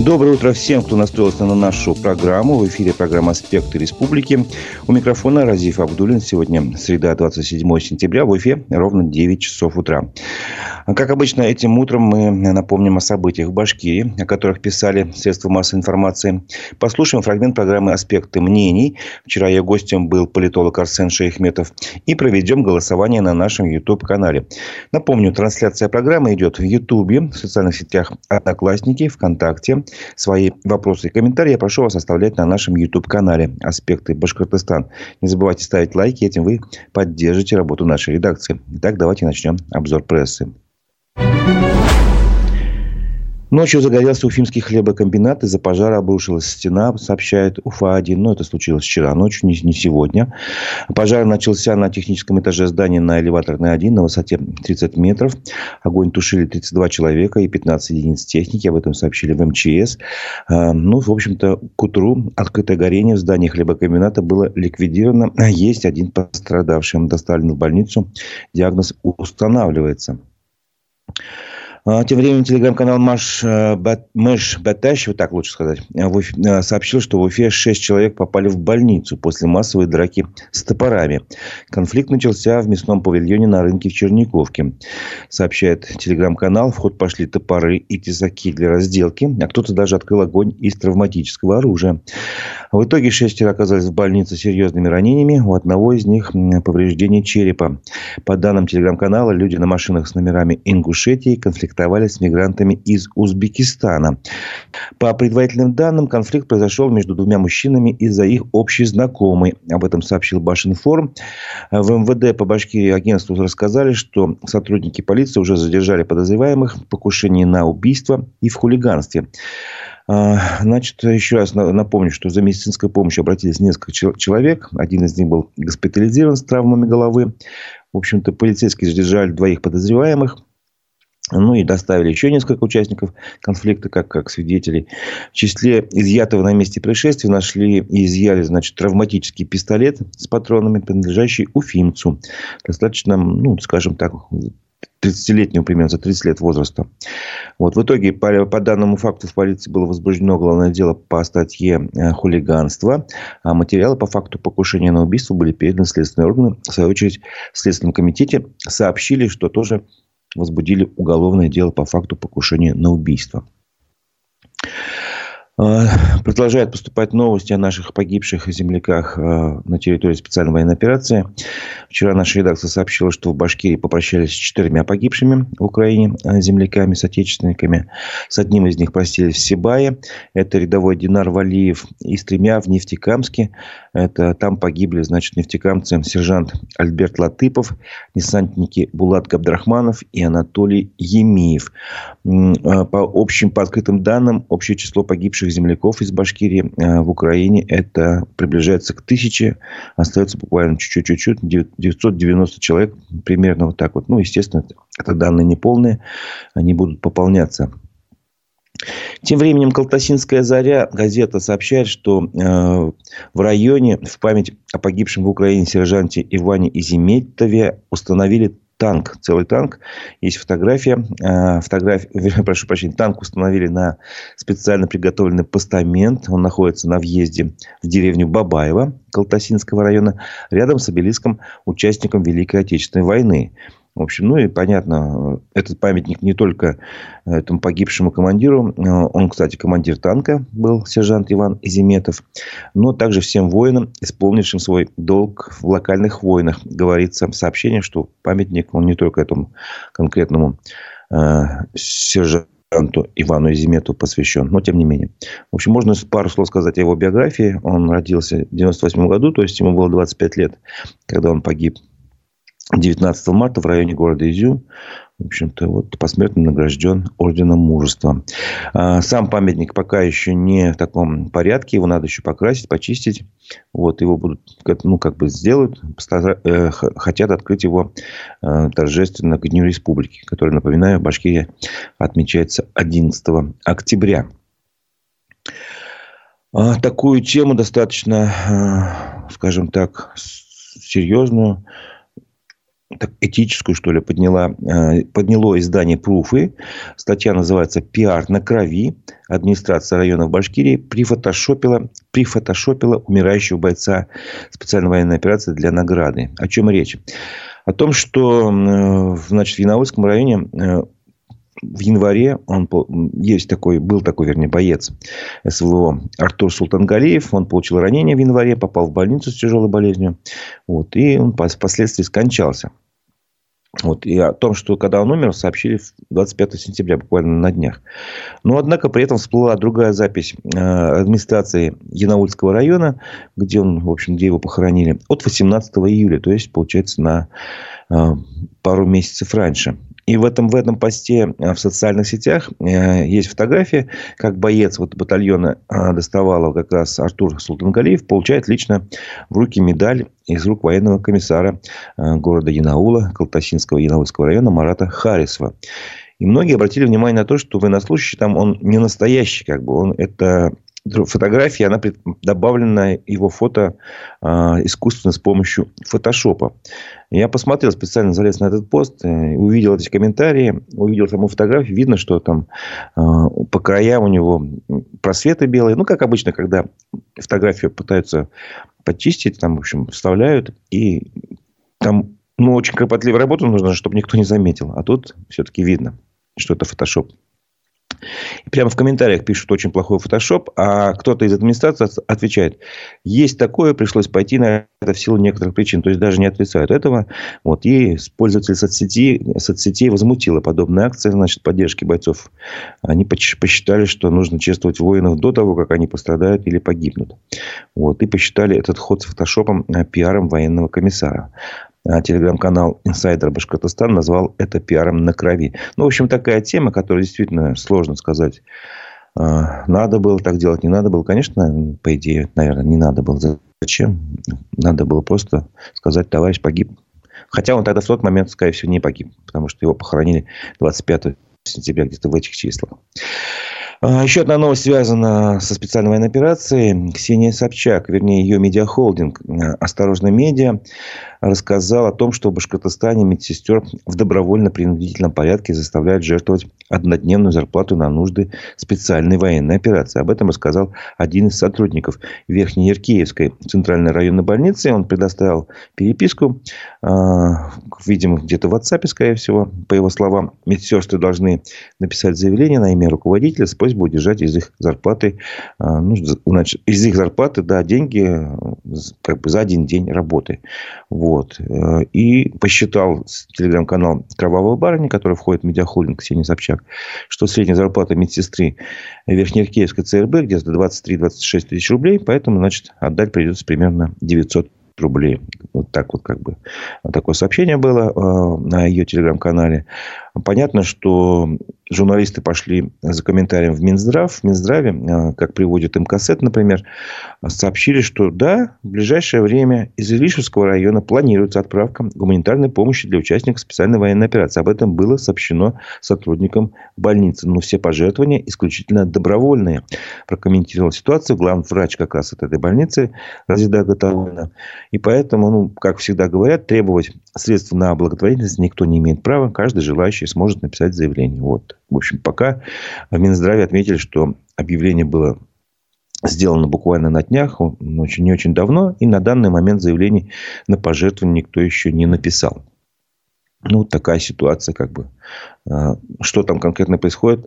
Доброе утро всем, кто настроился на нашу программу. В эфире программа «Аспекты республики». У микрофона Разиф Абдулин. Сегодня среда, 27 сентября. В эфире ровно 9 часов утра. Как обычно, этим утром мы напомним о событиях в Башкирии, о которых писали средства массовой информации. Послушаем фрагмент программы «Аспекты мнений». Вчера ее гостем был политолог Арсен Шейхметов. И проведем голосование на нашем YouTube-канале. Напомню, трансляция программы идет в YouTube, в социальных сетях «Одноклассники», ВКонтакте, Свои вопросы и комментарии я прошу вас оставлять на нашем YouTube-канале «Аспекты Башкортостан». Не забывайте ставить лайки, этим вы поддержите работу нашей редакции. Итак, давайте начнем обзор прессы. Ночью загорелся Уфимский хлебокомбинат. Из-за пожара обрушилась стена, сообщает УФА-1. Но это случилось вчера ночью, не, не сегодня. Пожар начался на техническом этаже здания на элеваторной 1 на высоте 30 метров. Огонь тушили 32 человека и 15 единиц техники. Об этом сообщили в МЧС. А, ну, в общем-то, к утру открытое горение в здании хлебокомбината было ликвидировано. Есть один пострадавший. Он доставлен в больницу. Диагноз устанавливается. А, тем временем телеграм-канал Маш, э, Мэш Батащ, вот так лучше сказать, э, э, сообщил, что в Уфе 6 человек попали в больницу после массовой драки с топорами. Конфликт начался в мясном павильоне на рынке в Черниковке. Сообщает телеграм-канал. В ход пошли топоры и тесаки для разделки, а кто-то даже открыл огонь из травматического оружия. В итоге шестеро оказались в больнице с серьезными ранениями. У одного из них повреждение черепа. По данным телеграм-канала, люди на машинах с номерами Ингушетии конфликтовали с мигрантами из Узбекистана. По предварительным данным, конфликт произошел между двумя мужчинами из-за их общей знакомой. Об этом сообщил Башинформ. В МВД по Башкирии агентству рассказали, что сотрудники полиции уже задержали подозреваемых в покушении на убийство и в хулиганстве. А, значит, еще раз напомню, что за медицинской помощью обратились несколько человек. Один из них был госпитализирован с травмами головы. В общем-то, полицейские задержали двоих подозреваемых. Ну и доставили еще несколько участников конфликта, как, как свидетелей. В числе изъятого на месте происшествия нашли и изъяли, значит, травматический пистолет с патронами, принадлежащий уфимцу. Достаточно, ну, скажем так, 30-летнего примерно, за 30 лет возраста. Вот, в итоге, по, по данному факту в полиции было возбуждено уголовное дело по статье э, хулиганства, а материалы по факту покушения на убийство были переданы следственные органы. В свою очередь, в Следственном комитете сообщили, что тоже возбудили уголовное дело по факту покушения на убийство. А, продолжают поступать новости о наших погибших земляках а, на территории специальной военной операции. Вчера наша редакция сообщила, что в Башкирии попрощались с четырьмя погибшими в Украине а, земляками, соотечественниками. С одним из них простились в Сибае. Это рядовой Динар Валиев. И с тремя в Нефтекамске. Это там погибли, значит, нефтекамцы сержант Альберт Латыпов, десантники Булат Габдрахманов и Анатолий Емиев. По общим, по открытым данным, общее число погибших наших земляков из Башкирии э, в Украине это приближается к тысяче. Остается буквально чуть-чуть, 990 человек. Примерно вот так вот. Ну, естественно, это данные неполные. Они будут пополняться. Тем временем Калтасинская заря газета сообщает, что э, в районе в память о погибшем в Украине сержанте Иване Изиметове установили танк, целый танк. Есть фотография. Э, фотография, прошу прощения, танк установили на специально приготовленный постамент. Он находится на въезде в деревню Бабаева Калтасинского района, рядом с обелиском участником Великой Отечественной войны. В общем, ну и понятно, этот памятник не только этому погибшему командиру, он, кстати, командир танка был, сержант Иван Изиметов, но также всем воинам, исполнившим свой долг в локальных войнах. Говорится в сообщении, что памятник, он не только этому конкретному э, сержанту Ивану Изимету посвящен, но тем не менее. В общем, можно пару слов сказать о его биографии. Он родился в 98 году, то есть ему было 25 лет, когда он погиб 19 марта в районе города Изюм. В общем-то, вот посмертно награжден орденом мужества. А, сам памятник пока еще не в таком порядке. Его надо еще покрасить, почистить. Вот его будут, ну, как бы сделают. Э, хотят открыть его э, торжественно к Дню Республики, который, напоминаю, в Башкирии отмечается 11 октября. А, такую тему достаточно, э, скажем так, серьезную так, этическую, что ли, подняла, э, подняло издание «Пруфы». Статья называется «Пиар на крови». Администрация района в Башкирии прифотошопила, прифотошопила умирающего бойца специальной военной операции для награды. О чем речь? О том, что значит, в Янаульском районе э, в январе он есть такой, был такой, вернее, боец СВО Артур Султангалиев. Он получил ранение в январе, попал в больницу с тяжелой болезнью. Вот, и он впоследствии скончался. Вот, и о том, что когда он умер, сообщили 25 сентября, буквально на днях. Но, однако, при этом всплыла другая запись э, администрации Янаульского района, где он, в общем, где его похоронили, от 18 июля, то есть, получается, на э, пару месяцев раньше. И в этом, в этом посте э, в социальных сетях э, есть фотография, как боец вот батальона э, доставала как раз Артур Султангалиев, получает лично в руки медаль из рук военного комиссара города Янаула, Калтасинского Янаульского района Марата Харисова. И многие обратили внимание на то, что военнослужащий там, он не настоящий, как бы, он это фотографии, она добавлена его фото э, искусственно с помощью фотошопа. Я посмотрел, специально залез на этот пост, э, увидел эти комментарии, увидел саму фотографию. Видно, что там э, по краям у него просветы белые. Ну, как обычно, когда фотографию пытаются почистить, там, в общем, вставляют. И там ну, очень кропотливая работа нужна, чтобы никто не заметил. А тут все-таки видно, что это фотошоп. Прямо в комментариях пишут очень плохой фотошоп, а кто-то из администрации отвечает, есть такое, пришлось пойти на это в силу некоторых причин, то есть даже не отрицают этого. Вот, и пользователи соцсети, соцсетей возмутила подобная акция, значит, поддержки бойцов. Они посчитали, что нужно чествовать воинов до того, как они пострадают или погибнут. Вот, и посчитали этот ход с фотошопом э, пиаром военного комиссара. А, телеграм-канал «Инсайдер Башкортостан» назвал это пиаром на крови. Ну, в общем, такая тема, которую действительно сложно сказать. А, надо было так делать, не надо было. Конечно, по идее, наверное, не надо было. Зачем? Надо было просто сказать, товарищ погиб. Хотя он тогда в тот момент, скорее всего, не погиб. Потому что его похоронили 25 сентября, где-то в этих числах. А, еще одна новость связана со специальной военной операцией. Ксения Собчак, вернее, ее медиахолдинг «Осторожно, медиа» рассказал о том, что в Башкортостане медсестер в добровольно-принудительном порядке заставляют жертвовать однодневную зарплату на нужды специальной военной операции. Об этом рассказал один из сотрудников Верхнеяркиевской центральной районной больницы. Он предоставил переписку, а, видимо, где-то в WhatsApp, скорее всего. По его словам, медсестры должны написать заявление на имя руководителя с просьбой удержать из их зарплаты, а, ну, значит, из их зарплаты, да, деньги как бы за один день работы. Вот. Э, и посчитал телеграм-канал «Кровавая барыня», который входит в медиахолдинг Ксении Собчак, что средняя зарплата медсестры Верхнеаркеевской ЦРБ где-то 23-26 тысяч рублей. Поэтому, значит, отдать придется примерно 900 рублей. Вот так вот как бы такое сообщение было э, на ее телеграм-канале. Понятно, что журналисты пошли за комментарием в Минздрав. В Минздраве, э, как приводит МКСЭТ, например, сообщили, что да, в ближайшее время из Илишевского района планируется отправка гуманитарной помощи для участников специальной военной операции. Об этом было сообщено сотрудникам больницы. Но все пожертвования исключительно добровольные. Прокомментировал ситуацию главный врач как раз от этой больницы Разида Гаталовна. И поэтому, ну, как всегда говорят, требовать средств на благотворительность никто не имеет права. Каждый желающий сможет написать заявление. Вот. В общем, пока в Минздраве отметили, что объявление было сделано буквально на днях, очень не очень давно, и на данный момент заявлений на пожертвование никто еще не написал. Ну, такая ситуация, как бы. А, что там конкретно происходит,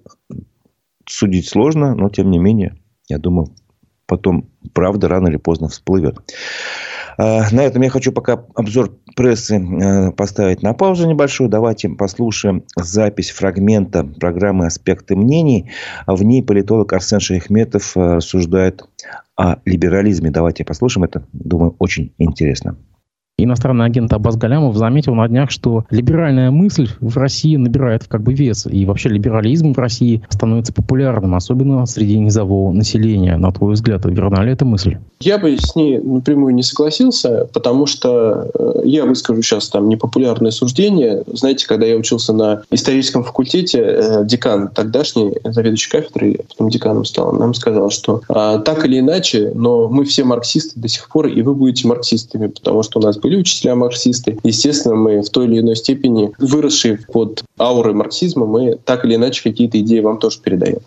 судить сложно, но тем не менее, я думаю, потом правда рано или поздно всплывет. А, на этом я хочу пока обзор прессы э, поставить на паузу небольшую. Давайте послушаем запись фрагмента программы «Аспекты мнений». В ней политолог Арсен Шахметов э, рассуждает о либерализме. Давайте послушаем это. Думаю, очень интересно. Иностранный агент Аббас Галямов заметил на днях, что либеральная мысль в России набирает как бы вес. И вообще либерализм в России становится популярным, особенно среди низового населения. На твой взгляд, верна ли эта мысль? Я бы с ней напрямую не согласился, потому что э, я выскажу сейчас там непопулярное суждение. Знаете, когда я учился на историческом факультете, э, декан тогдашний, заведующий кафедрой, потом деканом стал, нам сказал, что а, так или иначе, но мы все марксисты до сих пор, и вы будете марксистами, потому что у нас были учителя марксисты. Естественно, мы в той или иной степени, выросшие под аурой марксизма, мы так или иначе какие-то идеи вам тоже передаем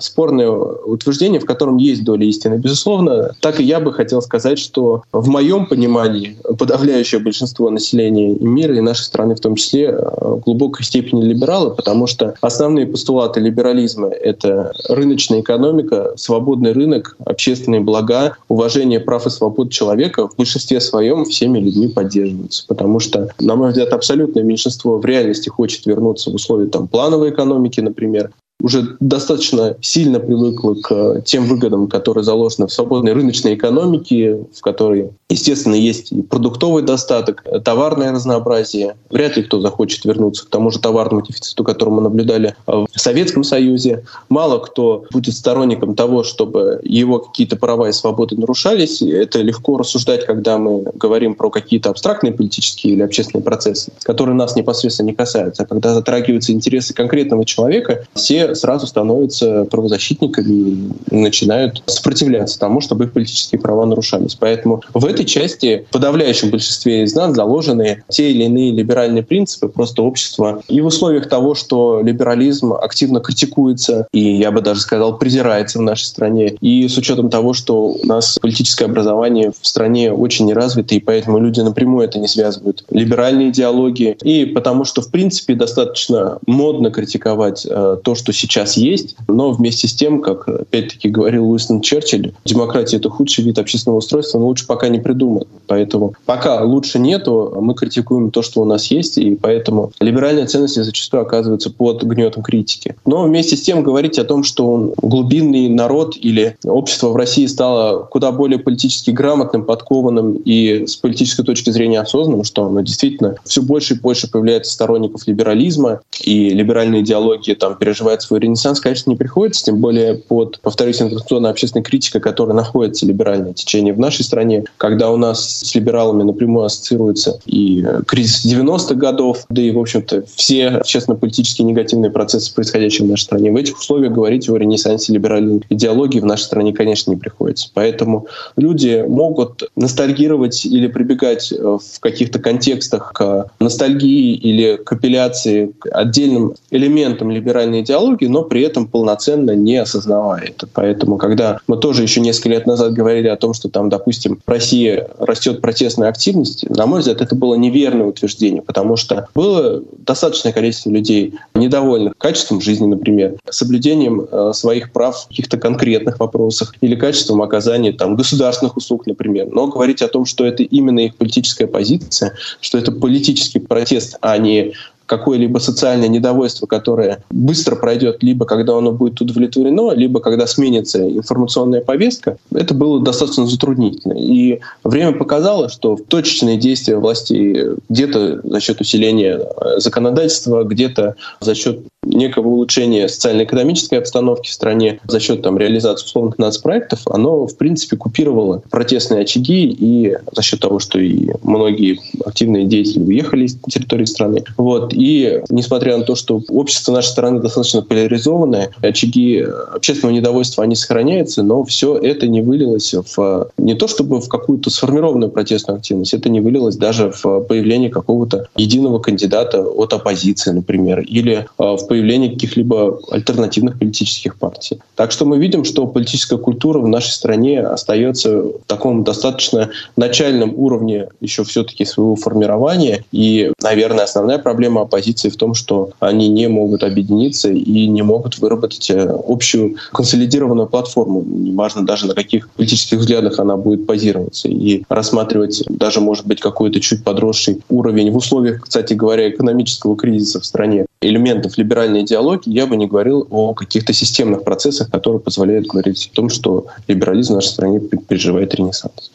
спорное утверждение, в котором есть доля истины, безусловно. Так и я бы хотел сказать, что в моем понимании подавляющее большинство населения и мира, и нашей страны в том числе, в глубокой степени либералы, потому что основные постулаты либерализма — это рыночная экономика, свободный рынок, общественные блага, уважение прав и свобод человека в большинстве своем всеми людьми поддерживаются. Потому что, на мой взгляд, абсолютное меньшинство в реальности хочет вернуться в условия там, плановой экономики, например, уже достаточно сильно привыкла к тем выгодам, которые заложены в свободной рыночной экономике, в которой, естественно, есть и продуктовый достаток, товарное разнообразие. Вряд ли кто захочет вернуться к тому же товарному дефициту, который мы наблюдали в Советском Союзе. Мало кто будет сторонником того, чтобы его какие-то права и свободы нарушались. Это легко рассуждать, когда мы говорим про какие-то абстрактные политические или общественные процессы, которые нас непосредственно не касаются. А когда затрагиваются интересы конкретного человека, все сразу становятся правозащитниками и начинают сопротивляться тому, чтобы их политические права нарушались. Поэтому в этой части в подавляющем большинстве из нас заложены те или иные либеральные принципы. Просто общество и в условиях того, что либерализм активно критикуется и, я бы даже сказал, презирается в нашей стране, и с учетом того, что у нас политическое образование в стране очень неразвито, и поэтому люди напрямую это не связывают. Либеральные идеологии, и потому что, в принципе, достаточно модно критиковать э, то, что сейчас есть, но вместе с тем, как опять-таки говорил Уинстон Черчилль, демократия — это худший вид общественного устройства, но лучше пока не придуман. Поэтому пока лучше нету, мы критикуем то, что у нас есть, и поэтому либеральные ценности зачастую оказываются под гнетом критики. Но вместе с тем говорить о том, что глубинный народ или общество в России стало куда более политически грамотным, подкованным и с политической точки зрения осознанным, что оно действительно все больше и больше появляется сторонников либерализма, и либеральная идеология там переживает свой ренессанс, конечно, не приходится, тем более под, повторюсь, информационной общественной критикой, которой находится либеральное течение в нашей стране, когда у нас с либералами напрямую ассоциируется и кризис 90-х годов, да и, в общем-то, все общественно-политические негативные процессы, происходящие в нашей стране. В этих условиях говорить о ренессансе либеральной идеологии в нашей стране, конечно, не приходится. Поэтому люди могут ностальгировать или прибегать в каких-то контекстах к ностальгии или к апелляции к отдельным элементам либеральной идеологии, технологий, но при этом полноценно не осознавая это. Поэтому, когда мы тоже еще несколько лет назад говорили о том, что там, допустим, в России растет протестная активность, на мой взгляд, это было неверное утверждение, потому что было достаточное количество людей недовольных качеством жизни, например, соблюдением э, своих прав в каких-то конкретных вопросах или качеством оказания там, государственных услуг, например. Но говорить о том, что это именно их политическая позиция, что это политический протест, а не какое-либо социальное недовольство, которое быстро пройдет, либо когда оно будет удовлетворено, либо когда сменится информационная повестка, это было достаточно затруднительно. И время показало, что точечные действия властей где-то за счет усиления законодательства, где-то за счет некого улучшения социально-экономической обстановки в стране за счет там, реализации условных нацпроектов, оно, в принципе, купировало протестные очаги и за счет того, что и многие активные деятели уехали с территории страны. Вот. И несмотря на то, что общество нашей страны достаточно поляризованное, очаги общественного недовольства, они сохраняются, но все это не вылилось в не то чтобы в какую-то сформированную протестную активность, это не вылилось даже в появление какого-то единого кандидата от оппозиции, например, или а, в появления каких-либо альтернативных политических партий. Так что мы видим, что политическая культура в нашей стране остается в таком достаточно начальном уровне еще все-таки своего формирования. И, наверное, основная проблема оппозиции в том, что они не могут объединиться и не могут выработать э, общую консолидированную платформу. Неважно даже на каких политических взглядах она будет базироваться. И рассматривать даже, может быть, какой-то чуть подросший уровень в условиях, кстати говоря, экономического кризиса в стране элементов либеральной идеологии, я бы не говорил о каких-то системных процессах, которые позволяют говорить о том, что либерализм в нашей стране переживает ренессанс.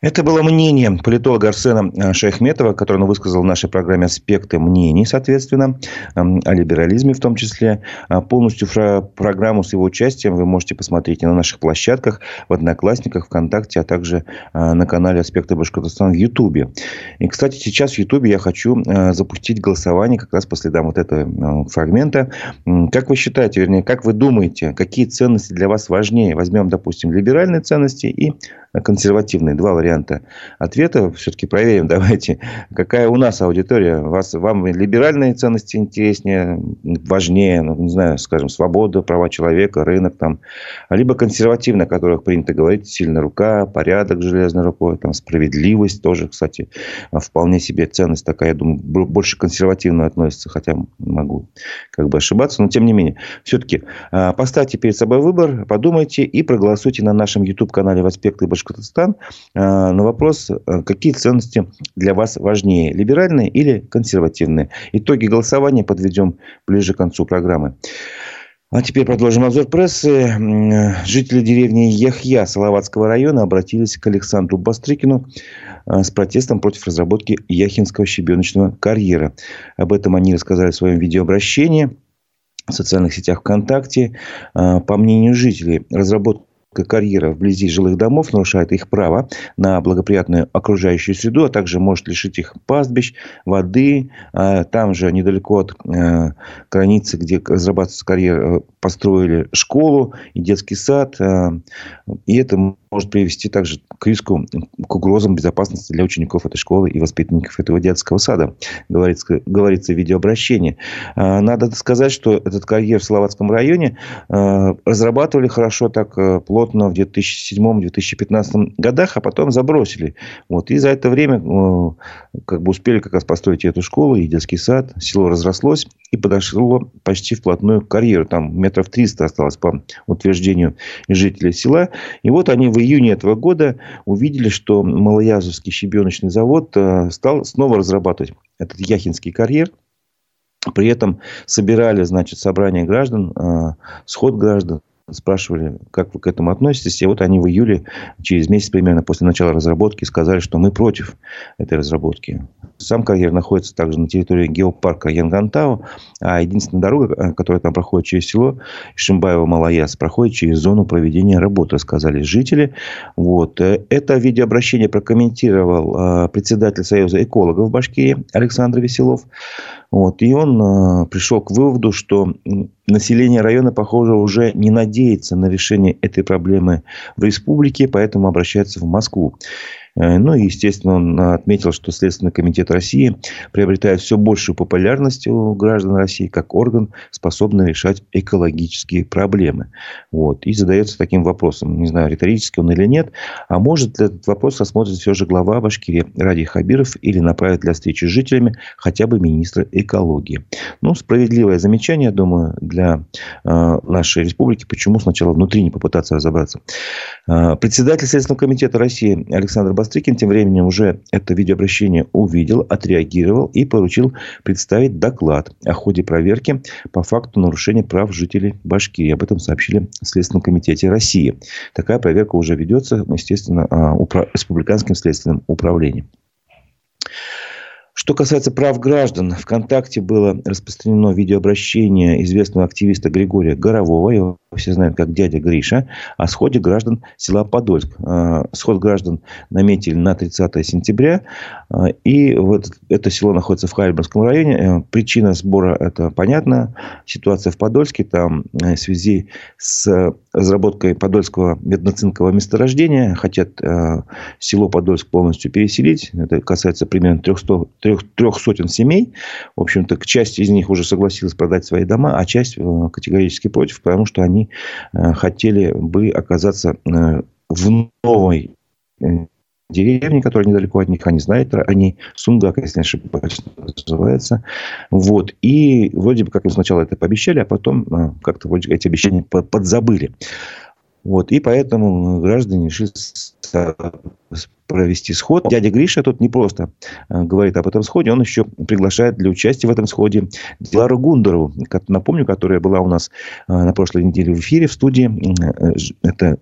Это было мнение политолога Арсена э, Шайхметова, который он высказал в нашей программе «Аспекты мнений», соответственно, эм, о либерализме в том числе. А полностью программу с его участием вы можете посмотреть на наших площадках, в Одноклассниках, ВКонтакте, а также э, на канале «Аспекты Башкортостана» в Ютубе. И, кстати, сейчас в Ютубе я хочу э, запустить голосование как раз по следам вот этого фрагмента. Как вы считаете, вернее, как вы думаете, какие ценности для вас важнее? Возьмем, допустим, либеральные ценности и консервативные. Два варианта варианта ответа. Все-таки проверим, давайте, какая у нас аудитория. Вас, вам либеральные ценности интереснее, важнее, ну, не знаю, скажем, свобода, права человека, рынок там. Либо консервативно, о которых принято говорить, сильная рука, порядок железной рукой, там, справедливость тоже, кстати, вполне себе ценность такая, я думаю, больше консервативно относится, хотя могу как бы ошибаться, но тем не менее. Все-таки а, поставьте перед собой выбор, подумайте и проголосуйте на нашем YouTube-канале «Васпекты Башкортостан» а, на вопрос, а, какие ценности для вас важнее, либеральные или консервативные. Итоги голосования подведем ближе к концу программы. А теперь продолжим обзор прессы. Жители деревни Яхья Салаватского района обратились к Александру Бастрыкину с протестом против разработки Яхинского щебеночного карьера. Об этом они рассказали в своем видеообращении в социальных сетях ВКонтакте. По мнению жителей, разработка карьера вблизи жилых домов нарушает их право на благоприятную окружающую среду, а также может лишить их пастбищ, воды. А там же, недалеко от э, границы, где разрабатывается карьера, э, построили школу и детский сад. Э, и это может привести также к риску, к угрозам безопасности для учеников этой школы и воспитанников этого детского сада, говорится, говорится в видеообращении. А, надо сказать, что этот карьер в Словацком районе а, разрабатывали хорошо так э, плотно в 2007-2015 годах, а потом забросили. Вот. И за это время э, как бы успели как раз построить эту школу и детский сад. Село разрослось и подошло почти вплотную к карьеру. Там метров 300 осталось по утверждению жителей села. И вот они в июне этого года увидели, что Малоязовский щебеночный завод э, стал снова разрабатывать этот Яхинский карьер. При этом собирали, значит, собрание граждан, э, сход граждан спрашивали, как вы к этому относитесь. И вот они в июле, через месяц примерно после начала разработки, сказали, что мы против этой разработки. Сам карьер находится также на территории геопарка Янгантау, а единственная дорога, э, которая там проходит через село Шимбаево-Малаяс, проходит через зону проведения работы, сказали жители. Вот. Э, это видеообращение прокомментировал э, председатель Союза экологов Башкирии Александр Веселов. Вот. И он э, пришел к выводу, что население района, похоже, уже не надеется на решение этой проблемы в республике, поэтому обращается в Москву. Э, ну и, естественно, он отметил, что Следственный комитет России приобретает все большую популярность у граждан России как орган, способный решать экологические проблемы. Вот. И задается таким вопросом, не знаю, риторически он или нет, а может ли этот вопрос рассмотрит все же глава Башкирии Ради Хабиров или направит для встречи с жителями хотя бы министра экологии. Ну, справедливое замечание, думаю, для э, нашей республики. Почему сначала внутри не попытаться разобраться? Э, председатель Следственного комитета России Александр Бас Бастрыкин тем временем уже это видеообращение увидел, отреагировал и поручил представить доклад о ходе проверки по факту нарушения прав жителей Башкирии. Об этом сообщили в Следственном комитете России. Такая проверка уже ведется, естественно, а, республиканским следственным управлением. Что касается прав граждан, ВКонтакте было распространено видеообращение известного активиста Григория Горового, его все знают как дядя Гриша, о сходе граждан села Подольск. А, сход граждан наметили на 30 сентября. А, и вот это село находится в Харьбинском районе. Э, причина сбора это понятна. Ситуация в Подольске. Там э, в связи с разработкой Подольского медноцинкового месторождения хотят э, село Подольск полностью переселить. Это касается примерно 300, трех, трех сотен семей. В общем-то, часть из них уже согласилась продать свои дома, а часть категорически против, потому что они хотели бы оказаться в новой деревни, которая недалеко от них, они знают, они Сунгак, если не ошибаюсь, называется. Вот. И вроде бы как им сначала это пообещали, а потом как-то вроде эти обещания подзабыли. Вот. И поэтому граждане решили провести сход. Дядя Гриша тут не просто а, говорит об этом сходе, он еще приглашает для участия в этом сходе Дилару Гундерову, напомню, которая была у нас а, на прошлой неделе в эфире в студии. Э, это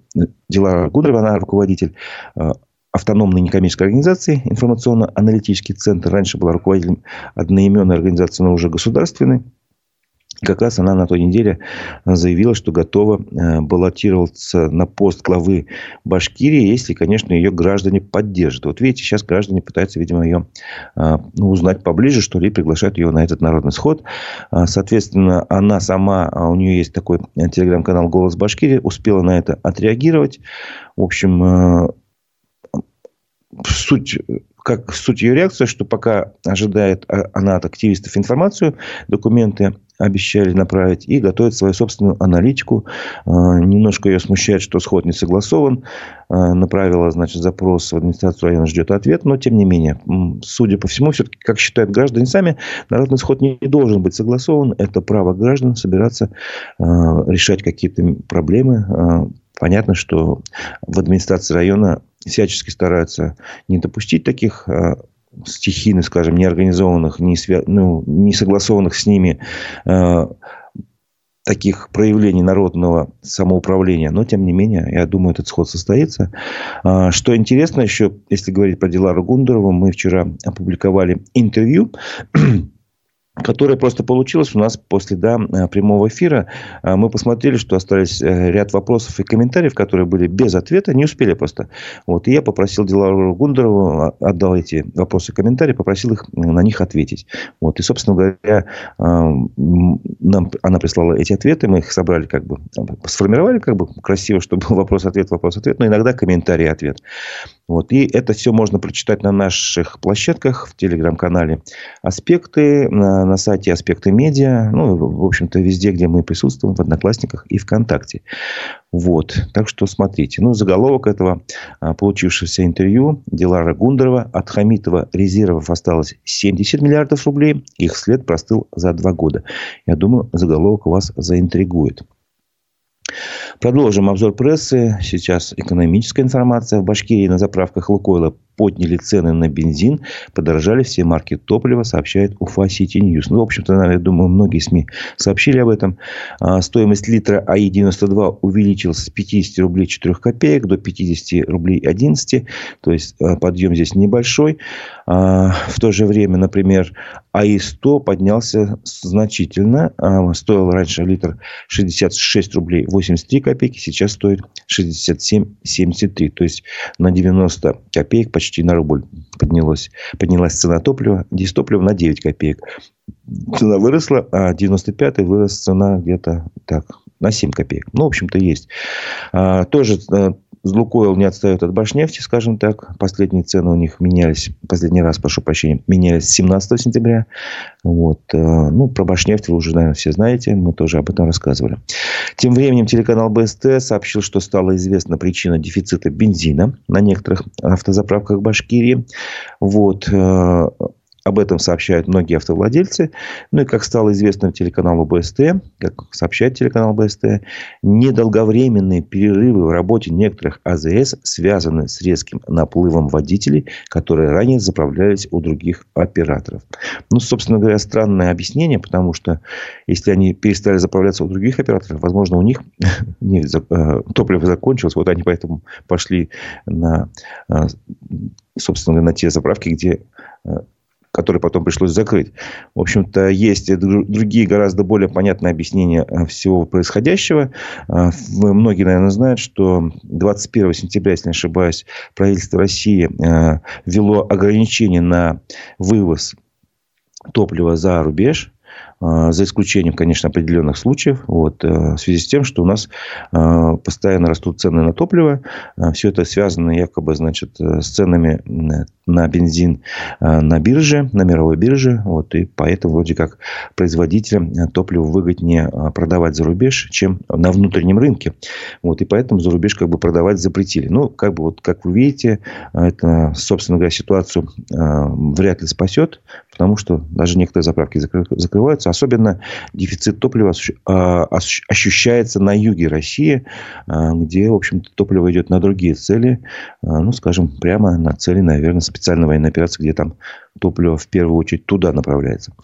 Дилара Гундерова, она руководитель автономной некоммерческой организации, информационно-аналитический центр. Раньше была руководителем одноименной организации, но уже государственной. Как раз она на той неделе заявила, что готова э, баллотироваться на пост главы Башкирии, если, конечно, ее граждане поддержат. Вот видите, сейчас граждане пытаются, видимо, ее э, ну, узнать поближе, что ли, приглашают ее на этот народный сход. Соответственно, она сама, у нее есть такой э, телеграм-канал «Голос Башкирии», успела на это отреагировать. В общем, суть как суть ее реакции, что пока ожидает а, она от активистов информацию, документы обещали направить и готовит свою собственную аналитику. А, немножко ее смущает, что сход не согласован. А, направила, значит, запрос в администрацию района, ждет ответ. Но, тем не менее, судя по всему, все-таки, как считают граждане сами, народный сход не должен быть согласован. Это право граждан собираться, решать какие-то проблемы. Понятно, что в администрации района всячески стараются не допустить таких а, стихийно, скажем, неорганизованных, не, свя... ну, не согласованных с ними э, таких проявлений народного самоуправления. Но, тем не менее, я думаю, этот сход состоится. Э, что интересно еще, если говорить про Дилару Гундерову, мы вчера опубликовали интервью которая просто получилась у нас после да, э, прямого эфира. Э, мы посмотрели, что остались э, ряд вопросов и комментариев, которые были без ответа, не успели просто. Вот, и я попросил Дилару Гундерову, а, отдал эти вопросы и комментарии, попросил их на них ответить. Вот, и, собственно говоря, нам, она прислала эти ответы, мы их собрали, как бы, сформировали как бы красиво, чтобы был вопрос-ответ, вопрос-ответ, но иногда комментарий-ответ. Вот, и это все можно прочитать на наших площадках, в телеграм-канале «Аспекты», на сайте «Аспекты медиа», ну, в общем-то, везде, где мы присутствуем, в Одноклассниках и ВКонтакте. Вот. Так что смотрите. Ну, заголовок этого а, получившегося интервью Дилара Гундарова. От Хамитова резервов осталось 70 миллиардов рублей. Их след простыл за два года. Я думаю, заголовок вас заинтригует. Продолжим обзор прессы. Сейчас экономическая информация. В Башкирии на заправках Лукойла подняли цены на бензин, подорожали все марки топлива, сообщает Ufa City News. Ну, в общем-то, я думаю, многие СМИ сообщили об этом. А, стоимость литра АИ-92 увеличилась с 50 рублей 4 копеек до 50 рублей 11. То есть, а, подъем здесь небольшой. А, в то же время, например, АИ-100 поднялся значительно. Стоил раньше литр 66 рублей 83 копейки, сейчас стоит 67,73. То есть, на 90 копеек почти на рубль поднялось, поднялась цена топлива. Дистопливо на 9 копеек. Цена выросла, а 95-й вырос цена где-то так, на 7 копеек. Ну, в общем-то, есть. А, тоже а, Лукойл не отстает от Башнефти, скажем так. Последние цены у них менялись, последний раз, прошу прощения, менялись 17 сентября. Вот. Э, ну, про Башнефть вы уже, наверное, все знаете. Мы тоже об этом рассказывали. Тем временем телеканал БСТ сообщил, что стала известна причина дефицита бензина на некоторых автозаправках Башкирии. Вот. Об этом сообщают многие автовладельцы. Ну и как стало известно телеканалу БСТ, как сообщает телеканал БСТ, недолговременные перерывы в работе некоторых АЗС связаны с резким наплывом водителей, которые ранее заправлялись у других операторов. Ну, собственно говоря, странное объяснение, потому что если они перестали заправляться у других операторов, возможно, у них э, топливо закончилось, вот они поэтому пошли на, э, собственно, на те заправки, где э, который потом пришлось закрыть. В общем-то, есть другие гораздо более понятные объяснения э, всего происходящего. Э, многие, наверное, знают, что 21 сентября, если не ошибаюсь, правительство России э, ввело ограничения на вывоз топлива за рубеж. А, за исключением, конечно, определенных случаев, вот, э, в связи с тем, что у нас а, постоянно растут цены на топливо. Все это связано якобы значит, э, с ценами на бензин на бирже, на мировой бирже. Вот, и поэтому вроде как производителям топлива выгоднее продавать за рубеж, чем на внутреннем рынке. Вот, и поэтому за рубеж как бы продавать запретили. Ну, как бы вот, как вы видите, это, собственно говоря, ситуацию вряд ли спасет, потому что даже некоторые заправки закрываются. Особенно дефицит топлива а, ощущается на юге России, а, где, в общем-то, топливо идет на другие цели. А, ну, скажем, прямо на цели, наверное, специальной военной операции, где там топливо в первую очередь туда направляется.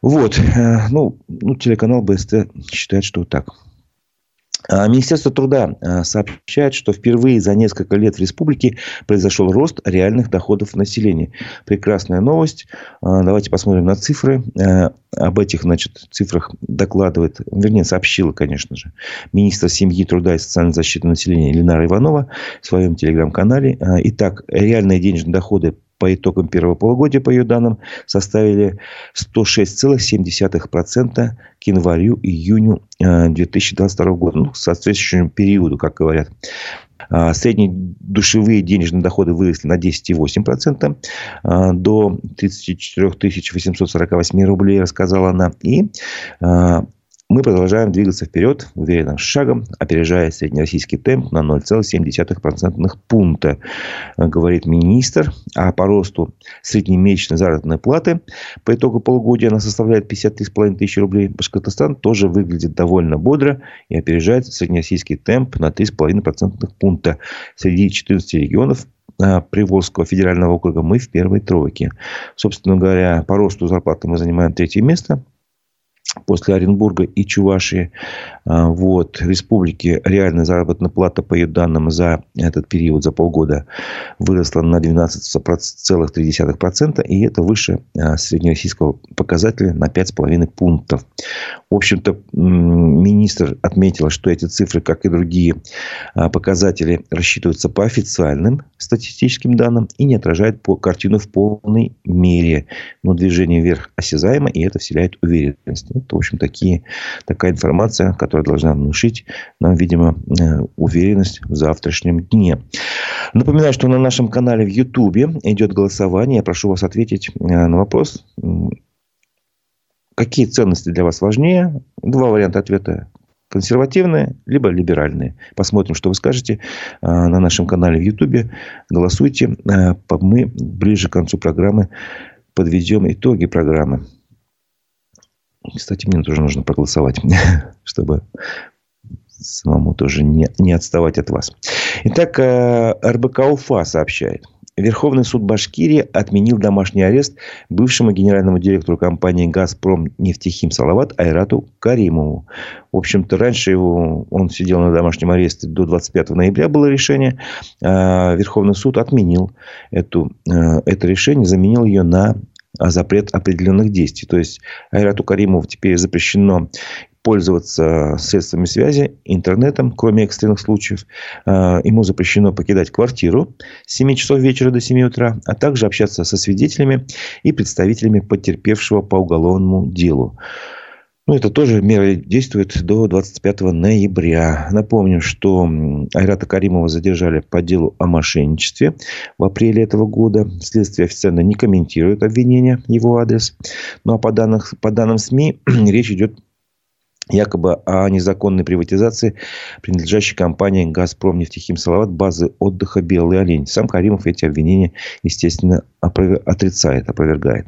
Вот. Э, ну, ну телеканал БСТ считает, что так. А, Министерство труда а, сообщает, что впервые за несколько лет в республике произошел рост реальных доходов населения. Прекрасная новость. А, давайте посмотрим на цифры. Об этих значит, цифрах докладывает, вернее, сообщила, конечно же, министр семьи, труда и социальной защиты населения Ленара Иванова в своем телеграм-канале. Итак, реальные денежные доходы по итогам первого полугодия, по ее данным, составили 106,7% к январю-июню 2022 э, года. Ну, к соответствующему периоду, как говорят. А, средние душевые денежные доходы выросли на 10,8% а, до 34 848 рублей, рассказала она. И а, мы продолжаем двигаться вперед уверенным шагом, опережая среднероссийский темп на 0,7% пункта, говорит министр. А по росту среднемесячной заработной платы по итогу полугодия она составляет 53,5 тысячи рублей. Башкортостан тоже выглядит довольно бодро и опережает среднероссийский темп на 3,5% пункта. Среди 14 регионов а, Приволжского федерального округа мы в первой тройке. Собственно говоря, по росту зарплаты мы занимаем третье место – после Оренбурга и Чувашии. А, вот. Республики реальная заработная плата, по ее данным, за этот период, за полгода, выросла на 12,3%. И это выше а, среднероссийского показателя на 5,5 пунктов. В общем-то, министр отметил, что эти цифры, как и другие а, показатели, рассчитываются по официальным статистическим данным и не отражают по картину в полной мере. Но движение вверх осязаемо, и это вселяет уверенность. Это, в общем, такие, такая информация, которая должна внушить нам, видимо, э, уверенность в завтрашнем дне. Напоминаю, что на нашем канале в Ютубе идет голосование. Я прошу вас ответить э, на вопрос, какие ценности для вас важнее. Два варианта ответа консервативные, либо либеральные. Посмотрим, что вы скажете э, на нашем канале в Ютубе. Голосуйте. Мы ближе к концу программы подведем итоги программы. Кстати, мне тоже нужно проголосовать, чтобы самому тоже не, не отставать от вас. Итак, э, РБК Уфа сообщает. Верховный суд Башкирии отменил домашний арест бывшему генеральному директору компании «Газпром» нефтехим Салават Айрату Каримову. В общем-то, раньше его, он сидел на домашнем аресте до 25 ноября было решение. А Верховный суд отменил эту, э, это решение, заменил ее на запрет определенных действий. То есть Айрату Каримову теперь запрещено пользоваться средствами связи, интернетом, кроме экстренных случаев. А, ему запрещено покидать квартиру с 7 часов вечера до 7 утра, а также общаться со свидетелями и представителями потерпевшего по уголовному делу. Ну, это тоже мера действует до 25 ноября. Напомню, что Айрата Каримова задержали по делу о мошенничестве в апреле этого года. Следствие официально не комментирует обвинения его адрес. Ну, а по, данных, по данным СМИ речь идет якобы о незаконной приватизации принадлежащей компании «Газпром» нефтехим Салават базы отдыха «Белый олень». Сам Каримов эти обвинения, естественно, отрицает, опровергает.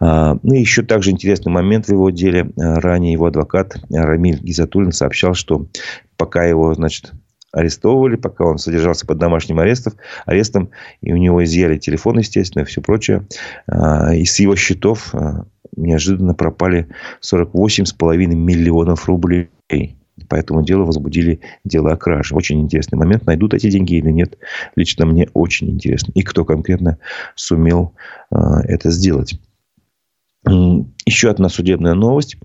А, ну и еще также интересный момент в его деле. Ранее его адвокат Рамиль Гизатуллин сообщал, что пока его, значит, арестовывали, пока он содержался под домашним арестом, арестом, и у него изъяли телефон, естественно, и все прочее. А, и с его счетов а, неожиданно пропали 48,5 миллионов рублей. По этому делу возбудили дело о краже. Очень интересный момент. Найдут эти деньги или нет, лично мне очень интересно. И кто конкретно сумел э, это сделать. Еще одна судебная новость.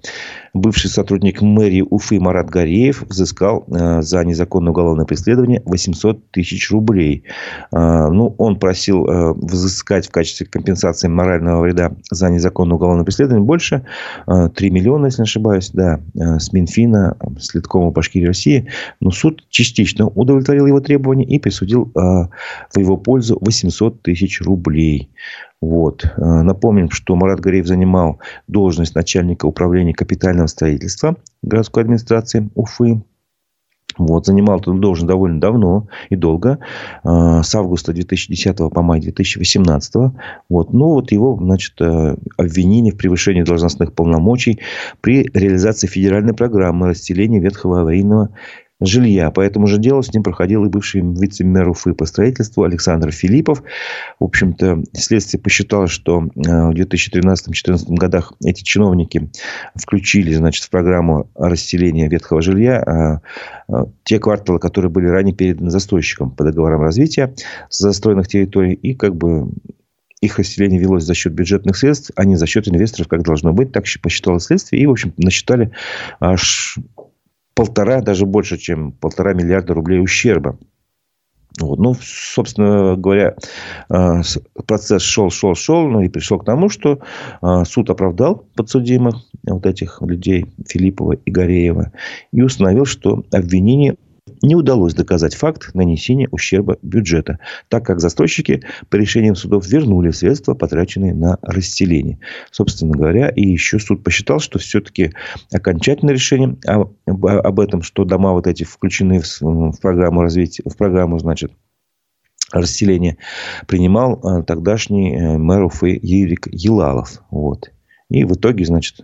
Бывший сотрудник мэрии Уфы Марат Гореев взыскал э, за незаконное уголовное преследование 800 тысяч рублей. Э, ну, он просил э, взыскать в качестве компенсации морального вреда за незаконное уголовное преследование больше. 3 миллиона, если не ошибаюсь, да, с Минфина, с Литкома Башкирии России. Но суд частично удовлетворил его требования и присудил в его пользу 800 тысяч рублей. Вот. Напомним, что Марат Гореев занимал должность начальника управления капитального строительства городской администрации Уфы. Вот, занимал эту должность довольно давно и долго, а, с августа 2010 по май 2018. Вот, ну, вот его, значит, э, обвинили в превышении должностных полномочий при реализации федеральной программы расселения ветхого аварийного жилья. По этому же делу с ним проходил и бывший вице-мэр Уфы по строительству Александр Филиппов. В общем-то, следствие посчитало, что э, в 2013-2014 годах эти чиновники включили значит, в программу расселения ветхого жилья а, а, те кварталы, которые были ранее переданы застройщикам по договорам развития застроенных территорий. И как бы их расселение велось за счет бюджетных средств, а не за счет инвесторов, как должно быть. Так посчитало следствие. И, в общем, насчитали аж полтора, даже больше, чем полтора миллиарда рублей ущерба. Вот. Ну, собственно говоря, э, процесс шел, шел, шел, ну и пришел к тому, что э, суд оправдал подсудимых, вот этих людей, Филиппова и Гореева, и установил, что обвинения не удалось доказать факт нанесения ущерба бюджета, так как застройщики по решениям судов вернули средства, потраченные на расселение. Собственно говоря, и еще суд посчитал, что все-таки окончательное решение об этом, что дома вот эти включены в программу развития, в программу, значит, расселения, принимал э, тогдашний э, мэр Уфы Юрик Елалов. Вот. И в итоге, значит,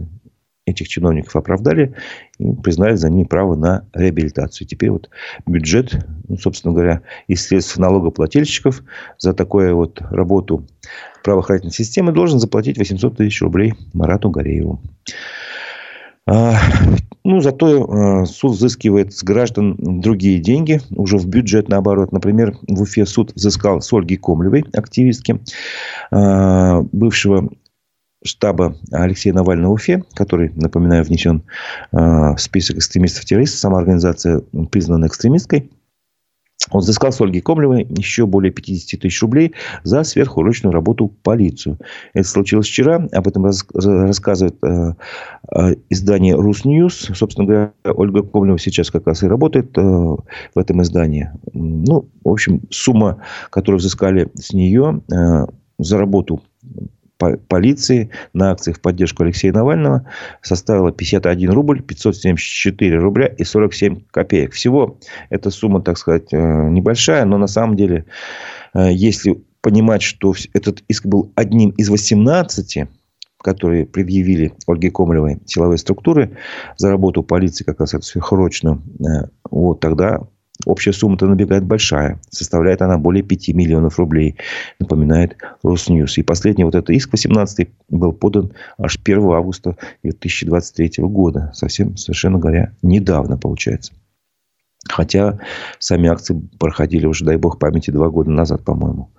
этих чиновников оправдали и признали за ними право на реабилитацию. Теперь вот бюджет, ну, собственно говоря, из средств налогоплательщиков за такую вот работу правоохранительной системы должен заплатить 800 тысяч рублей Марату Горееву. А, ну, зато а, суд взыскивает с граждан другие деньги, уже в бюджет наоборот. Например, в Уфе суд взыскал с Ольги Комлевой, активистки, а, бывшего штаба Алексея Навального в Уфе, который, напоминаю, внесен в список экстремистов-террористов, сама организация признана экстремистской. Он взыскал с Ольги Комлевой еще более 50 тысяч рублей за сверхурочную работу полицию. Это случилось вчера. Об этом рассказывает э, э, издание «Русньюз». Собственно говоря, Ольга Комлева сейчас как раз и работает э, в этом издании. Ну, в общем, сумма, которую взыскали с нее за работу полиции на акциях в поддержку Алексея Навального составила 51 рубль 574 рубля и 47 копеек. Всего эта сумма, так сказать, э, небольшая, но на самом деле, э, если понимать, что этот иск был одним из 18, которые предъявили Ольге Комлевой силовые структуры за работу полиции как раз эту сверхурочную, э, вот тогда Общая сумма-то набегает большая. Составляет она более 5 миллионов рублей. Напоминает Росньюз. И последний вот этот иск 18 был подан аж 1 августа 2023 года. Совсем, совершенно говоря, недавно получается. Хотя сами акции проходили уже, дай бог памяти, два года назад, по-моему.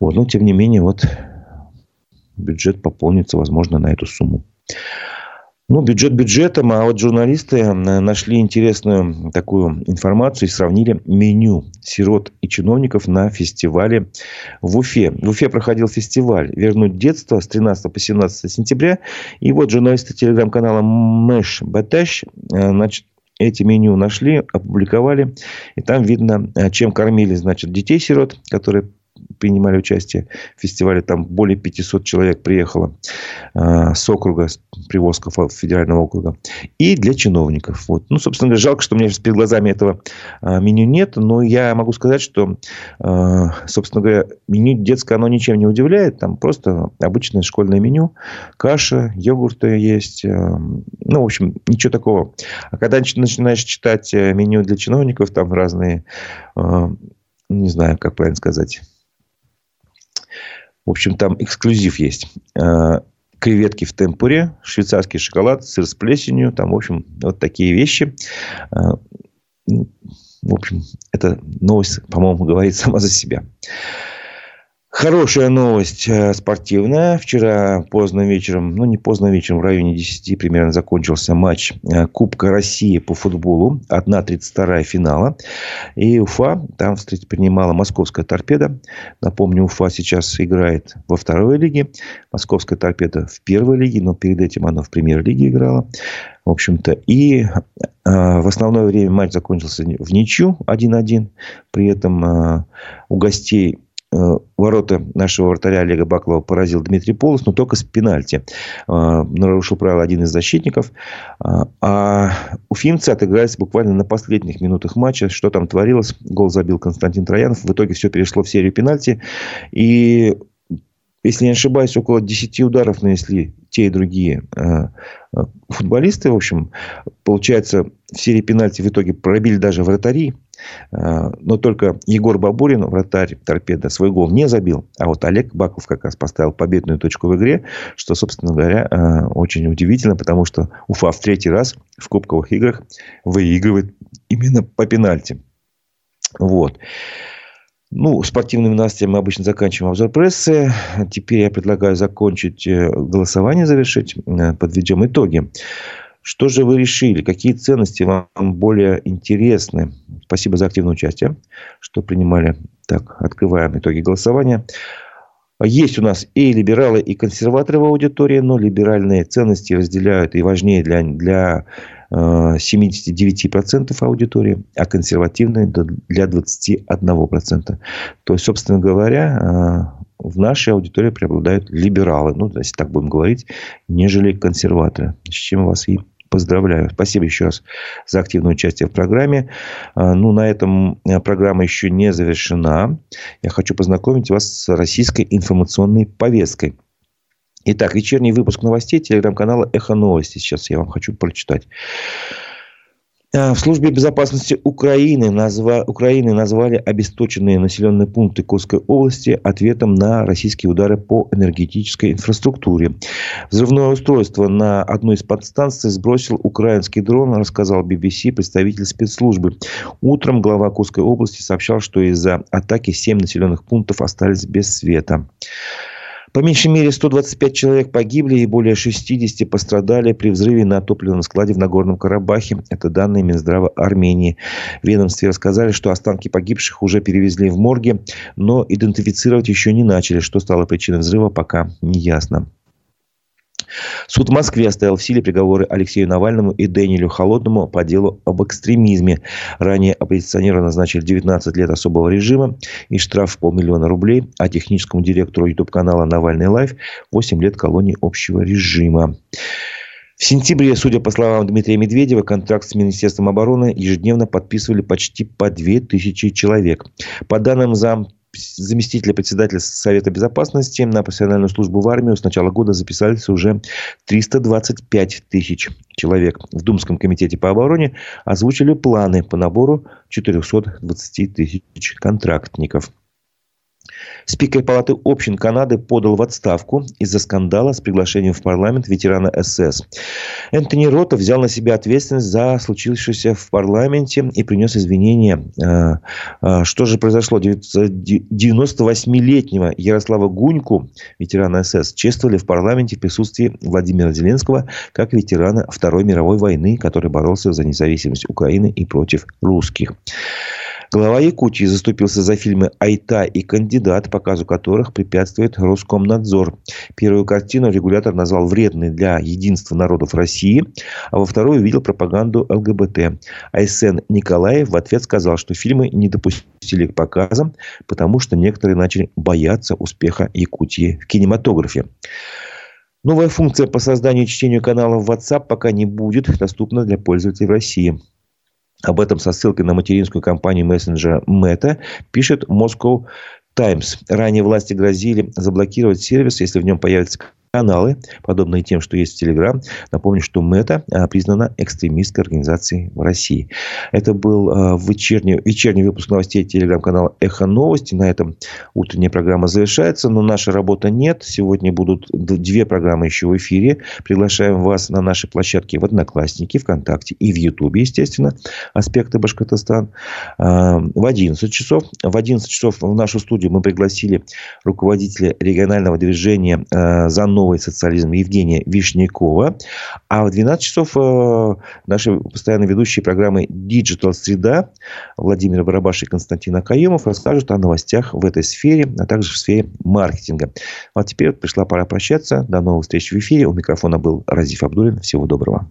Вот. Но, тем не менее, вот бюджет пополнится, возможно, на эту сумму. Ну, бюджет бюджетом, а вот журналисты нашли интересную такую информацию и сравнили меню сирот и чиновников на фестивале в Уфе. В Уфе проходил фестиваль «Вернуть детство» с 13 по 17 сентября. И вот журналисты телеграм-канала Мэш Баташ значит, эти меню нашли, опубликовали. И там видно, чем кормили, значит, детей-сирот, которые принимали участие в фестивале. Там более 500 человек приехало э, с округа, с Приволжского федерального округа. И для чиновников. Вот. Ну, собственно говоря, жалко, что у меня сейчас перед глазами этого э, меню нет. Но я могу сказать, что, э, собственно говоря, меню детское, оно ничем не удивляет. Там просто обычное школьное меню. Каша, йогурты есть. Э, ну, в общем, ничего такого. А когда начинаешь читать меню для чиновников, там разные, э, не знаю, как правильно сказать, в общем, там эксклюзив есть. Э, креветки в темпуре, швейцарский шоколад, сыр с плесенью. Там, в общем, вот такие вещи. Э, в общем, эта новость, по-моему, говорит сама за себя. Хорошая новость э, спортивная. Вчера поздно вечером, ну не поздно вечером, в районе 10 примерно закончился матч э, Кубка России по футболу. 1-32 финала. И Уфа там принимала московская торпеда. Напомню, Уфа сейчас играет во второй лиге. Московская торпеда в первой лиге, но перед этим она в премьер-лиге играла. В общем-то, и э, в основное время матч закончился в ничью 1-1. При этом э, у гостей ворота нашего вратаря Олега Баклова поразил Дмитрий Полос, но только с пенальти. Э, нарушил правила один из защитников. Э, а уфимцы отыгрались буквально на последних минутах матча. Что там творилось? Гол забил Константин Троянов. В итоге все перешло в серию пенальти. И если не ошибаюсь, около 10 ударов нанесли те и другие футболисты. В общем, получается, в серии пенальти в итоге пробили даже вратари. Э, но только Егор Бабурин, вратарь торпеда, свой гол не забил. А вот Олег Баков как раз поставил победную точку в игре, что, собственно говоря, э, очень удивительно, потому что Уфа в третий раз в кубковых играх выигрывает именно по пенальти. Вот. Ну, спортивными новостями мы обычно заканчиваем обзор прессы. Теперь я предлагаю закончить э, голосование, завершить. Подведем итоги. Что же вы решили? Какие ценности вам более интересны? Спасибо за активное участие, что принимали. Так, открываем итоги голосования. Есть у нас и либералы, и консерваторы в аудитории, но либеральные ценности разделяют и важнее для, для 79% аудитории, а консервативные для 21%. То есть, собственно говоря, в нашей аудитории преобладают либералы, ну, если так будем говорить, нежели консерваторы. С чем вас и поздравляю. Спасибо еще раз за активное участие в программе. А, ну, на этом э, программа еще не завершена. Я хочу познакомить вас с российской информационной повесткой. Итак, вечерний выпуск новостей телеграм-канала «Эхо новости». Сейчас я вам хочу прочитать. А, в службе безопасности Украины, назва... Украины назвали обесточенные населенные пункты Курской области ответом на российские удары по энергетической инфраструктуре. Взрывное устройство на одной из подстанций сбросил украинский дрон, рассказал BBC представитель спецслужбы. Утром глава Курской области сообщал, что из-за атаки 7 населенных пунктов остались без света. По меньшей мере 125 человек погибли и более 60 пострадали при взрыве на топливном складе в Нагорном Карабахе. Это данные Минздрава Армении. В ведомстве рассказали, что останки погибших уже перевезли в морге, но идентифицировать еще не начали. Что стало причиной взрыва, пока не ясно. Суд в Москве оставил в силе приговоры Алексею Навальному и Дэниелю Холодному по делу об экстремизме. Ранее оппозиционеру назначили 19 лет особого режима и штраф в полмиллиона рублей, а техническому директору YouTube-канала «Навальный лайф» 8 лет колонии общего режима. В сентябре, судя по словам Дмитрия Медведева, контракт с Министерством обороны ежедневно подписывали почти по 2000 человек. По данным зам заместителя председателя Совета Безопасности на профессиональную службу в армию с начала года записались уже 325 тысяч человек. В Думском комитете по обороне озвучили планы по набору 420 тысяч контрактников. Спикер Палаты общин Канады подал в отставку из-за скандала с приглашением в парламент ветерана СС. Энтони Рота взял на себя ответственность за случившееся в парламенте и принес извинения. А, а, что же произошло? 98-летнего Ярослава Гуньку, ветерана СС, чествовали в парламенте в присутствии Владимира Зеленского как ветерана Второй мировой войны, который боролся за независимость Украины и против русских. Глава Якутии заступился за фильмы «Айта» и «Кандидат», показу которых препятствует Роскомнадзор. Первую картину регулятор назвал вредной для единства народов России, а во вторую увидел пропаганду ЛГБТ. Айсен Николаев в ответ сказал, что фильмы не допустили к показам, потому что некоторые начали бояться успеха Якутии в кинематографе. Новая функция по созданию и чтению каналов WhatsApp пока не будет доступна для пользователей в России. Об этом со ссылкой на материнскую компанию мессенджера Meta пишет Moscow Times. Ранее власти грозили заблокировать сервис, если в нем появится каналы, подобные тем, что есть в Телеграм. Напомню, что Мета а, признана экстремистской организацией в России. Это был а, вечерний, вечерний выпуск новостей Телеграм-канала «Эхо новости». На этом утренняя программа завершается, но наша работа нет. Сегодня будут две программы еще в эфире. Приглашаем вас на наши площадки в Одноклассники, ВКонтакте и в Ютубе, естественно. «Аспекты Башкортостан». А, в 11 часов. В 11 часов в нашу студию мы пригласили руководителя регионального движения «За новый социализм Евгения Вишнякова. А в 12 часов э, наши постоянно ведущие программы Digital Среда Владимир Барабаш и Константин Акаемов расскажут о новостях в этой сфере, а также в сфере маркетинга. Вот теперь вот пришла пора прощаться. До новых встреч в эфире. У микрофона был Разиф Абдулин. Всего доброго.